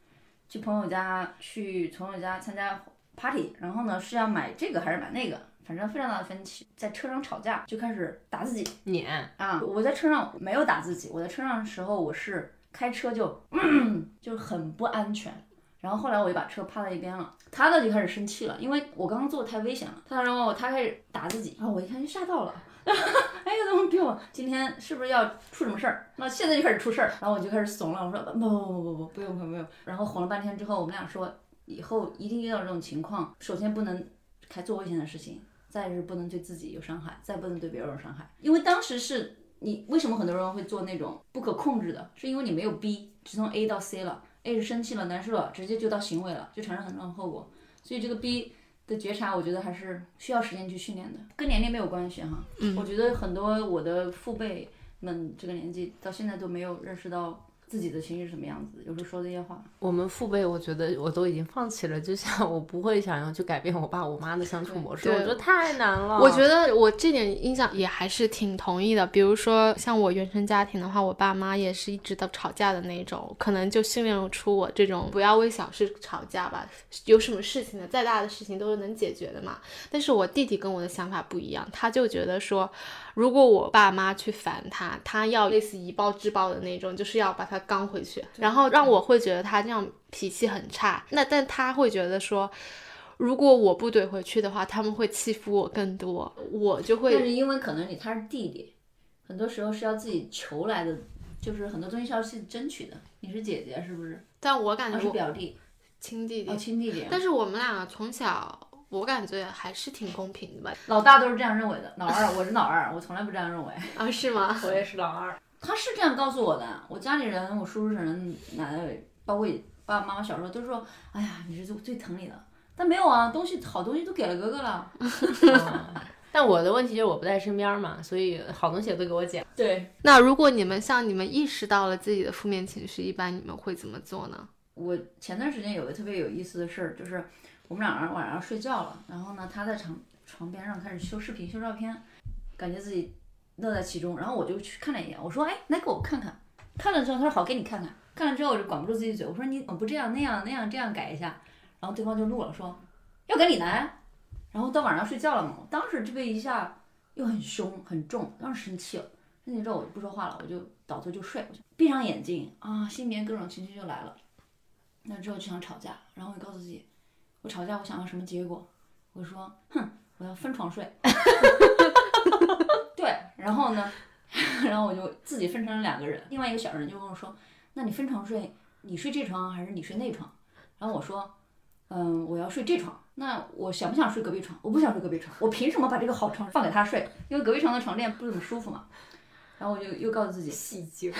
去朋友家去朋友家参加 party，然后呢是要买这个还是买那个，反正非常大的分歧，在车上吵架就开始打自己撵，啊！我在车上没有打自己，我在车上的时候我是开车就 就很不安全。然后后来我就把车趴在一边了，他呢就开始生气了，因为我刚刚做的太危险了。他然后他开始打自己，然后我一看就吓到了，哎呀怎么给我？今天是不是要出什么事儿？那现在就开始出事儿，然后我就开始怂了，我说不不不不不不用不用不用。然后哄了半天之后，我们俩说以后一定遇到这种情况，首先不能开做危险的事情，再是不能对自己有伤害，再不能对别人有伤害。因为当时是你为什么很多人会做那种不可控制的，是因为你没有 B，，只从 A 到 C 了。A 是生气了、难受了，直接就到行为了，就产生很重的后果。所以这个 B 的觉察，我觉得还是需要时间去训练的，跟年龄没有关系哈。嗯我觉得很多我的父辈们这个年纪到现在都没有认识到自己的情绪是什么样子，有时候说这些话。我们父辈，我觉得我都已经放弃了，就像我不会想要去改变我爸我妈的相处模式，我觉得太难了。我觉得我这点印象也还是挺同意的。比如说像我原生家庭的话，我爸妈也是一直都吵架的那种，可能就训练出我这种不要为小事吵架吧。有什么事情的，再大的事情都是能解决的嘛。但是我弟弟跟我的想法不一样，他就觉得说，如果我爸妈去烦他，他要类似以暴制暴的那种，就是要把他刚回去，然后让我会觉得他这样脾气很差。那但他会觉得说。如果我不怼回去的话，他们会欺负我更多，我就会但是因为可能你他是弟弟，很多时候是要自己求来的，就是很多东西是要自己争取的。你是姐姐是不是？但我感觉我是表弟，亲弟弟，哦，亲弟弟。但是我们俩从小，我感觉还是挺公平的吧？老大都是这样认为的，老二我是老二，我从来不这样认为。啊，是吗？我也是老二，他是这样告诉我的，我家里人，我叔叔婶婶、奶奶，包括爸爸妈妈小时候都说，哎呀，你是最最疼你的。但没有啊，东西好东西都给了哥哥了。但我的问题就是我不在身边嘛，所以好东西也都给我讲。对，那如果你们像你们意识到了自己的负面情绪，一般你们会怎么做呢？我前段时间有个特别有意思的事儿，就是我们俩晚上睡觉了，然后呢，他在床床边上开始修视频、修照片，感觉自己乐在其中。然后我就去看了一眼，我说：“哎，来给我看看。”看了之后，他说：“好，给你看看。”看了之后，我就管不住自己嘴，我说：“你怎么不这样那样那样这样改一下？”然后对方就录了，说：“要改你来。”然后到晚上睡觉了嘛，我当时这个一下又很凶很重，当时生气了。生气之后我就不说话了，我就倒头就睡，我就闭上眼睛啊，心里面各种情绪就来了。那之后就想吵架，然后我就告诉自己，我吵架我想要什么结果？我说，哼，我要分床睡。对，然后呢，然后我就自己分成了两个人，另外一个小人就跟我说，那你分床睡，你睡这床还是你睡那床？然后我说，嗯，我要睡这床。那我想不想睡隔壁床？我不想睡隔壁床，我凭什么把这个好床放给他睡？因为隔壁床的床垫不怎么舒服嘛。然后我就又告诉自己，戏精。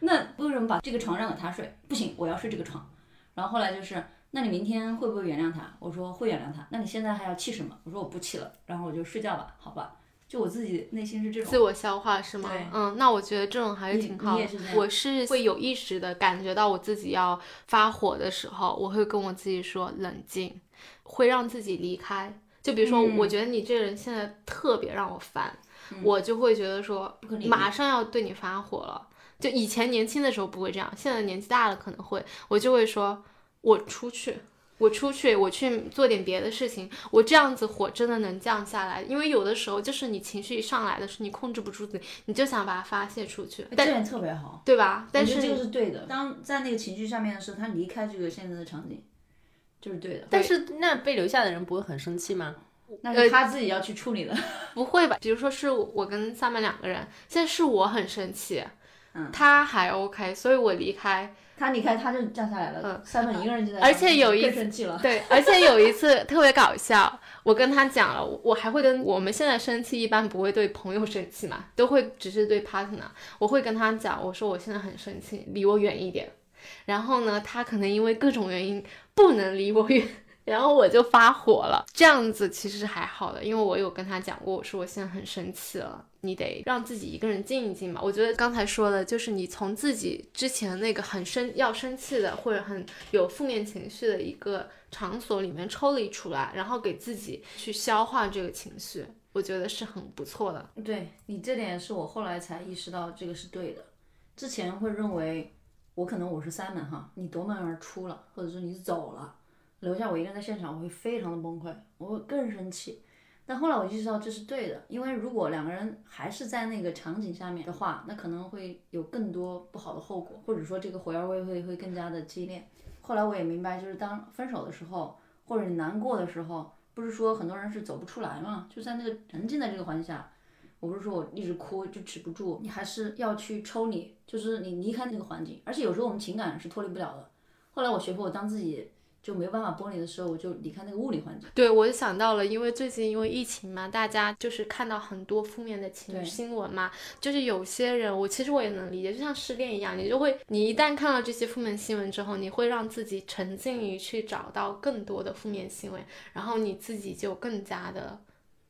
那为什么把这个床让给他睡？不行，我要睡这个床。然后后来就是，那你明天会不会原谅他？我说会原谅他。那你现在还要气什么？我说我不气了。然后我就睡觉吧，好吧。就我自己内心是这种。自我消化是吗对？嗯，那我觉得这种还是挺好的我是会有意识的感觉到我自己要发火的时候，我会跟我自己说冷静，会让自己离开。就比如说，嗯我觉得你这个人现在特别让我烦，嗯我就会觉得说马上要对你发火了。就以前年轻的时候不会这样，现在年纪大了可能会，我就会说，我出去，我出去，我去做点别的事情，我这样子火真的能降下来。因为有的时候就是你情绪一上来的时候，你控制不住自己，你就想把它发泄出去，但这点特别好。对吧？但是我觉得这个是对的。当在那个情绪上面的时候，他离开这个现在的场景，就是对的。但是那被留下的人不会很生气吗？那是他自己要去处理的。不会吧？比如说是我跟萨曼两个人，现在是我很生气，嗯他还 OK，所以我离开。他离开，他就降下来了。嗯三本一个人就在，而且有一更生气了。对，而且有一次特别搞笑，我跟他讲了，我还会跟我们现在生气，一般不会对朋友生气嘛，都会只是对 partner。我会跟他讲，我说我现在很生气，离我远一点。然后呢，他可能因为各种原因不能离我远，然后我就发火了。这样子其实还好的，因为我有跟他讲过，我说我现在很生气了，你得让自己一个人静一静嘛。我觉得刚才说的就是你从自己之前那个很生要生气的或者很有负面情绪的一个场所里面抽离出来，然后给自己去消化这个情绪，我觉得是很不错的。对你这点是我后来才意识到这个是对的，之前会认为我可能我是三门哈，你夺门而出了，或者说你走了，留下我一个人在现场，我会非常的崩溃，我会更生气。但后来我意识到这是对的，因为如果两个人还是在那个场景下面的话，那可能会有更多不好的后果，或者说这个火药味会会更加的激烈。后来我也明白，就是当分手的时候，或者你难过的时候，不是说很多人是走不出来嘛，就在那个沉浸在这个环境下，我不是说我一直哭就止不住，你还是要去抽离，就是你离开那个环境，而且有时候我们情感是脱离不了的。后来我学会，我当自己就没有办法剥离的时候，我就离开那个物理环境。对，我就想到了，因为最近因为疫情嘛，大家就是看到很多负面的情新闻嘛，就是有些人，我其实我也能理解，就像失恋一样，你就会，你一旦看到这些负面新闻之后，你会让自己沉浸于去找到更多的负面新闻，然后你自己就更加的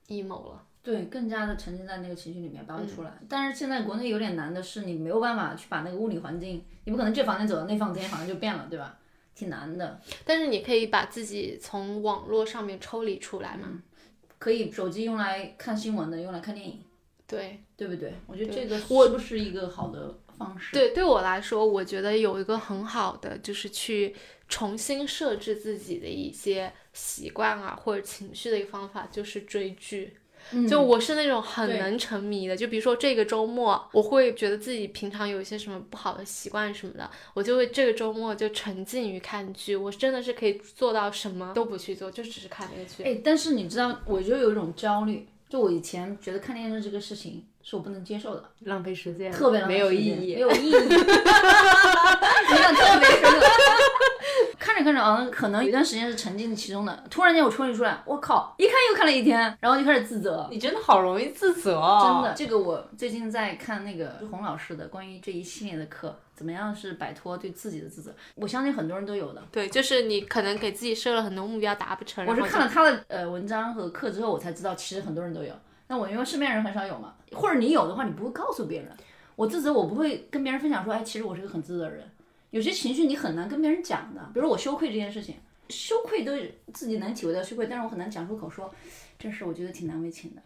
emo 了。对，更加的沉浸在那个情绪里面，拔不出来。嗯但是现在国内有点难的是，你没有办法去把那个物理环境，你不可能这房间走到那房间，好像就变了，对吧？挺难的。但是你可以把自己从网络上面抽离出来嘛？可以手机用来看新闻的，用来看电影，对。对不对？我觉得这个我是不是一个好的方式？对，对我来说，我觉得有一个很好的，就是去重新设置自己的一些习惯啊，或者情绪的一个方法，就是追剧。嗯。就我是那种很能沉迷的，就比如说这个周末，我会觉得自己平常有一些什么不好的习惯什么的，我就会这个周末就沉浸于看剧，我真的是可以做到什么都不去做，就只是看那个剧。哎，但是你知道，我就有一种焦虑，就我以前觉得看电视这个事情是我不能接受的，浪费时间，特别浪费没有意义没。有意义。你看特别深刻。看着看着，啊，可能有一段时间是沉浸其中的，突然间我抽离出来，我靠，一看又看了一天，然后就开始自责。你真的好容易自责真哦，的，这个我最近在看那个洪老师的关于这一系列的课，怎么样是摆脱对自己的自责？我相信很多人都有的。对，就是你可能给自己设了很多目标达不成，我是看了他的呃文章和课之后，我才知道其实很多人都有。那我因为身边人很少有嘛，或者你有的话，你不会告诉别人。我自责，我不会跟别人分享说，哎，其实我是个很自责的人。有些情绪你很难跟别人讲的，比如我羞愧这件事情，羞愧都自己能体会到羞愧，但是我很难讲出口说，这事我觉得挺难为情的。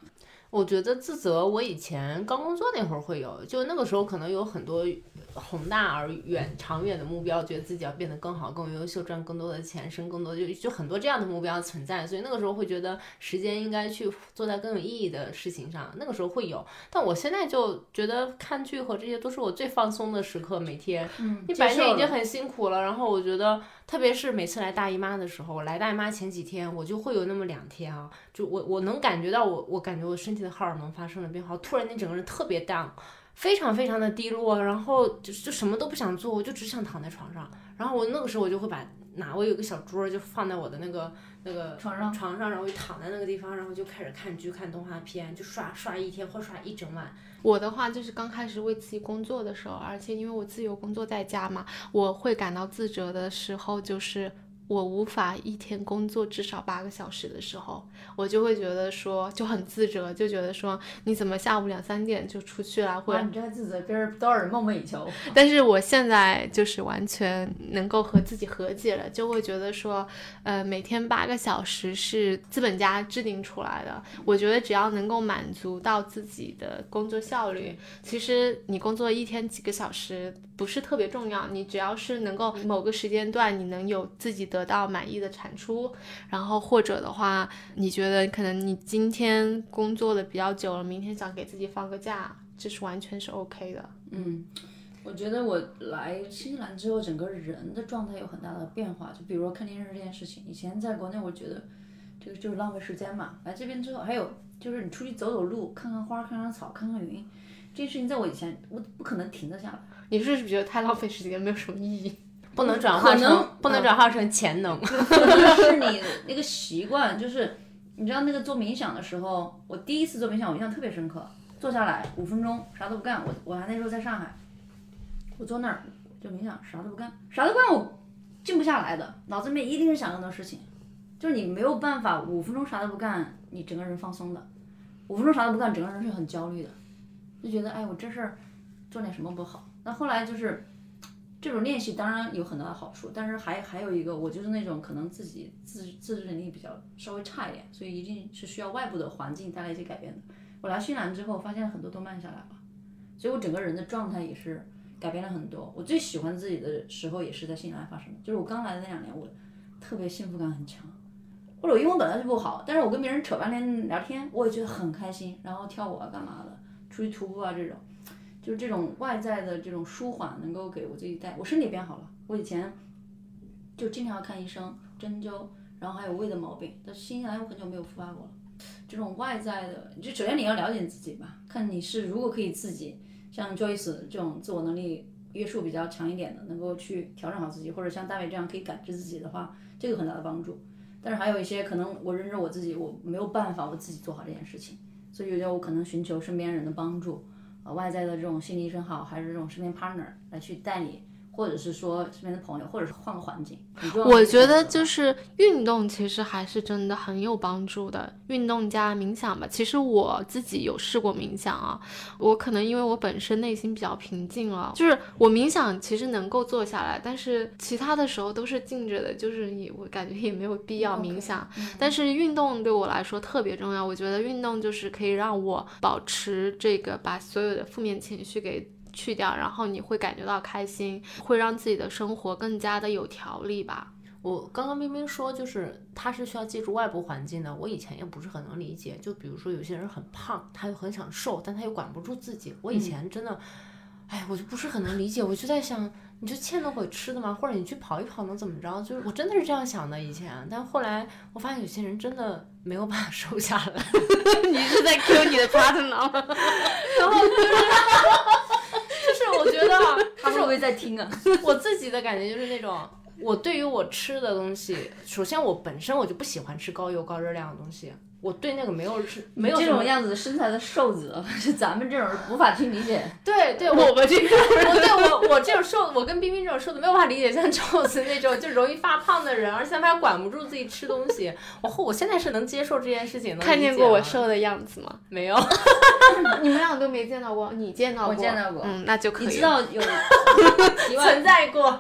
我觉得自责，我以前刚工作那会儿会有，就那个时候可能有很多宏大而远、长远的目标，觉得自己要变得更好、更优秀，赚更多的钱，升更多的，就就很多这样的目标存在。所以那个时候会觉得时间应该去做在更有意义的事情上，那个时候会有。但我现在就觉得看剧和这些都是我最放松的时刻，每天。嗯，你白天已经很辛苦了，然后我觉得，特别是每次来大姨妈的时候，来大姨妈前几天，我就会有那么两天啊，就我我能感觉到我我感觉我身体的荷尔蒙发生了变化，突然间整个人特别 down，非常非常的低落，然后就就什么都不想做，我就只想躺在床上，然后我那个时候我就会把拿我有个小桌儿就放在我的那个那个床上床上，然后我就躺在那个地方，然后就开始看剧看动画片，就刷刷一天或刷一整晚。我的话就是刚开始为自己工作的时候，而且因为我自由工作在家嘛，我会感到自责的时候，就是我无法一天工作至少八个小时的时候，我就会觉得说就很自责，就觉得说你怎么下午两三点就出去了，或哇，者你这还自责，别人多少人梦寐以求。但是我现在就是完全能够和自己和解了，就会觉得说，呃，每天八个小时是资本家制定出来的。我觉得只要能够满足到自己的工作效率，其实你工作一天几个小时不是特别重要，你只要是能够某个时间段你能有自己得到满意的产出，然后或者的话，你觉得可能你今天工作的比较久了，明天想给自己放个假，这是完全是 OK 的。嗯，我觉得我来新西兰之后，整个人的状态有很大的变化。就比如说看电视这件事情，以前在国内我觉得这个就是浪费时间嘛。来这边之后，还有就是你出去走走路，看看花，看看草，看看云，这件事情在我以前我不可能停得下来。你是不是觉得太浪费时间，没有什么意义？不能转化能成不能嗯转化成潜能。可能是你那个习惯，就是你知道那个做冥想的时候，我第一次做冥想，我印象特别深刻。坐下来五分钟，啥都不干。我我还那时候在上海，我坐那儿就冥想，啥都不干，啥都不干，我静不下来的，脑子里面一定是想很多事情。就是你没有办法五分钟啥都不干，你整个人放松的；五分钟啥都不干，整个人是很焦虑的，就觉得哎，我这事儿做点什么不好。那后来就是这种练习当然有很大的好处，但是还还有一个，我就是那种可能自己自自制能力比较稍微差一点，所以一定是需要外部的环境带来一些改变的。我来新西兰之后，发现很多都慢下来了，所以我整个人的状态也是改变了很多。我最喜欢自己的时候也是在新西兰发生的，就是我刚来的那两年，我特别幸福感很强。或者我英文本来就不好，但是我跟别人扯半天聊天，我也觉得很开心。然后跳舞啊，干嘛的，出去徒步啊，这种，就是这种外在的这种舒缓，能够给我自己带，我身体变好了。我以前就经常看医生，针灸，然后还有胃的毛病，但是新西兰我很久没有复发过了。这种外在的，就首先你要了解你自己吧，看你是如果可以自己像 Joyce 这种自我能力约束比较强一点的，能够去调整好自己，或者像大卫这样可以感知自己的话，这个很大的帮助。但是还有一些可能我认知我自己，我没有办法我自己做好这件事情，所以有些我可能寻求身边人的帮助，呃，外在的这种心理医生好，还是这种身边 partner 来去带你。或者是说身边的朋友，或者是换个环境。我觉得就是运动，其实还是真的很有帮助的。运动加冥想吧。其实我自己有试过冥想啊，我可能因为我本身内心比较平静了，就是我冥想其实能够坐下来，但是其他的时候都是静着的，就是也我感觉也没有必要冥想。但是运动对我来说特别重要，我觉得运动就是可以让我保持这个，把所有的负面情绪给。去掉，然后你会感觉到开心，会让自己的生活更加的有条理吧。我刚刚冰冰说，就是他是需要借助外部环境的。我以前也不是很能理解，就比如说有些人很胖，他又很想瘦，但他又管不住自己。我以前真的，哎，我就不是很能理解。我就在想，你就欠了会吃的吗？或者你去跑一跑能怎么着？就是我真的是这样想的以前，但后来我发现有些人真的没有办法 瘦下来。你是在 Q 你的 partner 吗？然后。啊他会不会在听啊？我自己的感觉就是那种，我对于我吃的东西，首先我本身我就不喜欢吃高油高热量的东西。我对那个没有是没有这种样子的身材的瘦子，是咱们这种人无法去理解。对对，我们这种，我对我我这种瘦，我跟冰冰这种瘦子没有办法理解，像赵子那种就容易发胖的人，而且他还管不住自己吃东西。我后我现在是能接受这件事情的。看见过我瘦的样子吗？没有，你们俩都没见到过，你见到过？我见到过。嗯，那就可以。你知道有 存在过。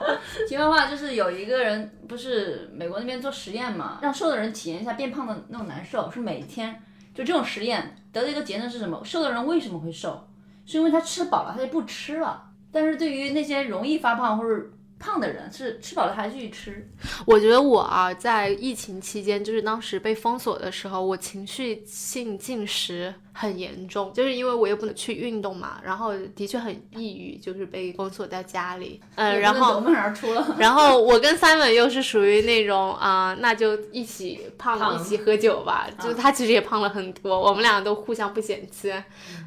题外话就是有一个人不是美国那边做实验嘛，让瘦的人体验一下变胖的那种难受，是每天。就这种实验得到一个结论是什么？瘦的人为什么会瘦？是因为他吃饱了，他就不吃了。但是对于那些容易发胖或者胖的人，是吃饱了还继续吃。我觉得我啊，在疫情期间，就是当时被封锁的时候，我情绪性进食。很严重，就是因为我又不能去运动嘛，然后的确很抑郁，就是被封锁在家里，嗯，然后然后我跟 Simon 又是属于那种啊，那就一起胖，一起喝酒吧，就他其实也胖了很多，我们俩都互相不嫌弃，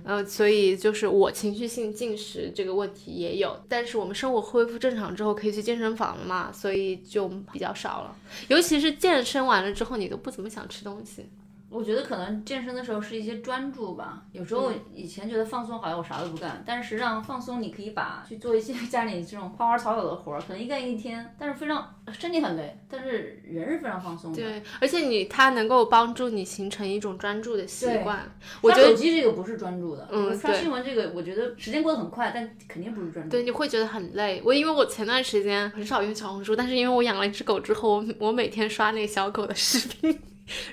嗯，所以就是我情绪性进食这个问题也有，但是我们生活恢复正常之后可以去健身房了嘛，所以就比较少了，尤其是健身完了之后，你都不怎么想吃东西。我觉得可能健身的时候是一些专注吧。有时候以前觉得放松好像我啥都不干，但是实际上放松你可以把去做一些 家里这种花花草草的活儿，可能一干一天，但是非常身体很累，但是人是非常放松的。对，而且你它能够帮助你形成一种专注的习惯。刷手机这个不是专注的，嗯，刷新闻这个我觉得时间过得很快，但肯定不是专注。对，你会觉得很累。我因为我前段时间很少用小红书，但是因为我养了一只狗之后，我我每天刷那个小狗的视频。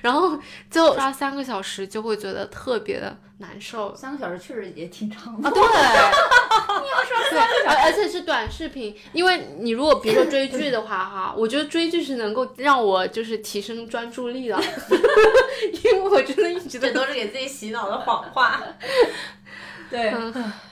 然后就刷三个小时，就会觉得特别的难受。三个小时确实也挺长的。对，你要刷三个小时，而且是短视频。因为你如果比如说追剧的话，哈，我觉得追剧是能够让我就是提升专注力的。因为我真的一直这都是给自己洗脑的谎话。对。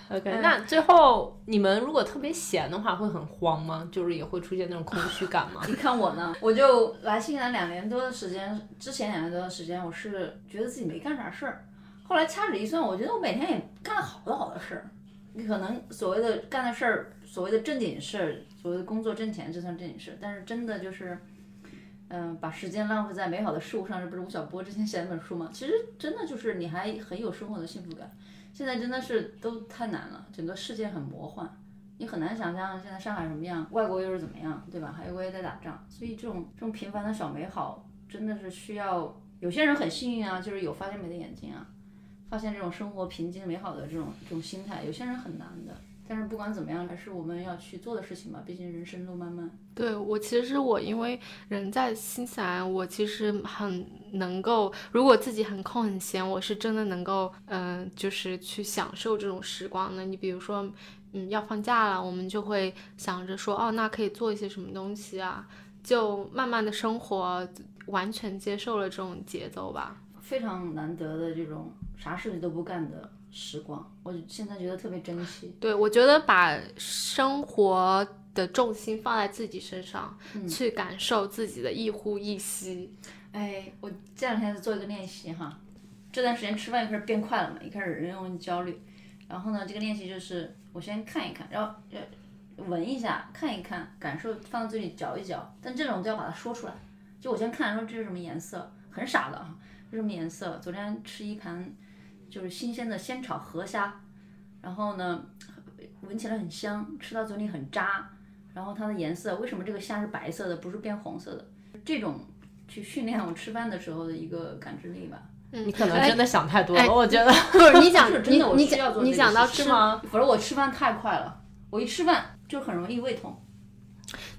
OK，那最后你们如果特别闲的话，会很慌吗？就是也会出现那种空虚感吗？你看我呢，我就来新西兰两年多的时间，之前两年多的时间，我是觉得自己没干啥事儿。后来掐指一算，我觉得我每天也干了好多好多事儿。你可能所谓的干的事儿，所谓的正经事儿，所谓的工作挣钱，这算正经事。但是真的就是，嗯，把时间浪费在美好的事物上，这不是吴晓波之前写那本书吗？其实真的就是你还很有生活的幸福感。现在真的是都太难了，整个世界很魔幻，你很难想象现在上海什么样，外国又是怎么样，对吧？还有国也在打仗，所以这种这种平凡的小美好，真的是需要，有些人很幸运啊，就是有发现美的眼睛啊，发现这种生活平静美好的这种这种心态，有些人很难的。但是不管怎么样，还是我们要去做的事情吧，毕竟人生路漫漫。对我，其实我因为人在新西兰，我其实很能够，如果自己很空很闲，我是真的能够，嗯、就是去享受这种时光的。你比如说，嗯，要放假了，我们就会想着说，哦，那可以做一些什么东西啊，就慢慢的生活，完全接受了这种节奏吧。非常难得的这种啥事情都不干的时光，我现在觉得特别珍惜。对，我觉得把生活的重心放在自己身上，去感受自己的一呼一吸。哎，我这两天在做一个练习哈，这段时间吃饭又开始变快了嘛，一开始人容易焦虑，然后呢，这个练习就是我先看一看，然后呃闻一下，看一看，感受放到嘴里嚼一嚼，但这种都要把它说出来。就我先看说这是什么颜色，很傻的啊，这是什么颜色？昨天吃一盘就是新鲜的鲜炒河虾，然后呢闻起来很香，吃到嘴里很扎，然后它的颜色为什么这个虾是白色的，不是变红色的？这种去训练我吃饭的时候的一个感知力吧。你可能真的想太多了，哎我觉得。不是你讲 是真的，我需要做讲你这个事讲到吃吗？否则我吃饭太快了，我一吃饭就很容易胃痛。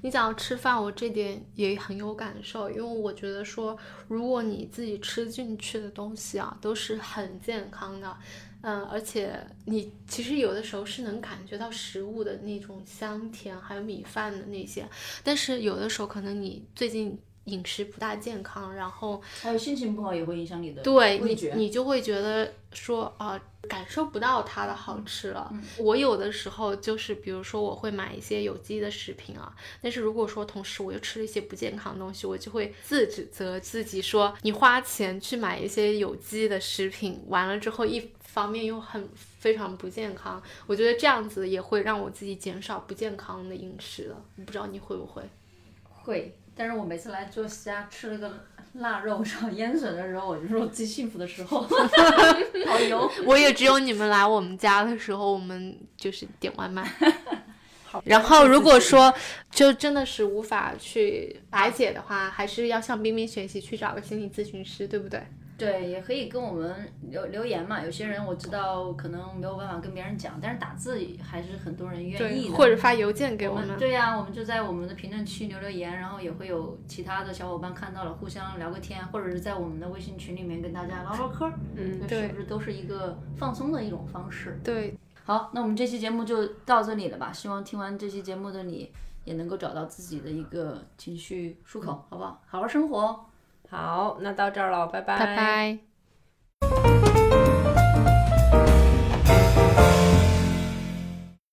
你讲到吃饭，我这点也很有感受，因为我觉得说，如果你自己吃进去的东西啊，都是很健康的，嗯，而且你其实有的时候是能感觉到食物的那种香甜，还有米饭的那些，但是有的时候可能你最近饮食不大健康，然后还有心情不好也会影响你的对你。你就会觉得说啊、感受不到它的好吃了。嗯我有的时候就是，比如说我会买一些有机的食品啊，但是如果说同时我又吃了一些不健康的东西，我就会自指责自己说，你花钱去买一些有机的食品，完了之后一方面又很非常不健康，我觉得这样子也会让我自己减少不健康的饮食了。我不知道你会不会？会，但是我每次来做虾吃了个腊肉炒腌笋的时候，我就说我最幸福的时候，好油。我也只有你们来我们家的时候，我们就是点外卖。然后如果说就真的是无法去排解的话，还是要向冰冰学习，去找个心理咨询师，对不对？对，也可以跟我们留留言嘛。有些人我知道可能没有办法跟别人讲，但是打字还是很多人愿意的。或者发邮件给我我们。对呀、我们就在我们的评论区留留言，然后也会有其他的小伙伴看到了，互相聊个天，或者是在我们的微信群里面跟大家唠唠嗑儿，嗯对是不是都是一个放松的一种方式？对，好，那我们这期节目就到这里了吧？希望听完这期节目的你也能够找到自己的一个情绪出口，好不好？好好生活哦。好那到这儿了拜拜。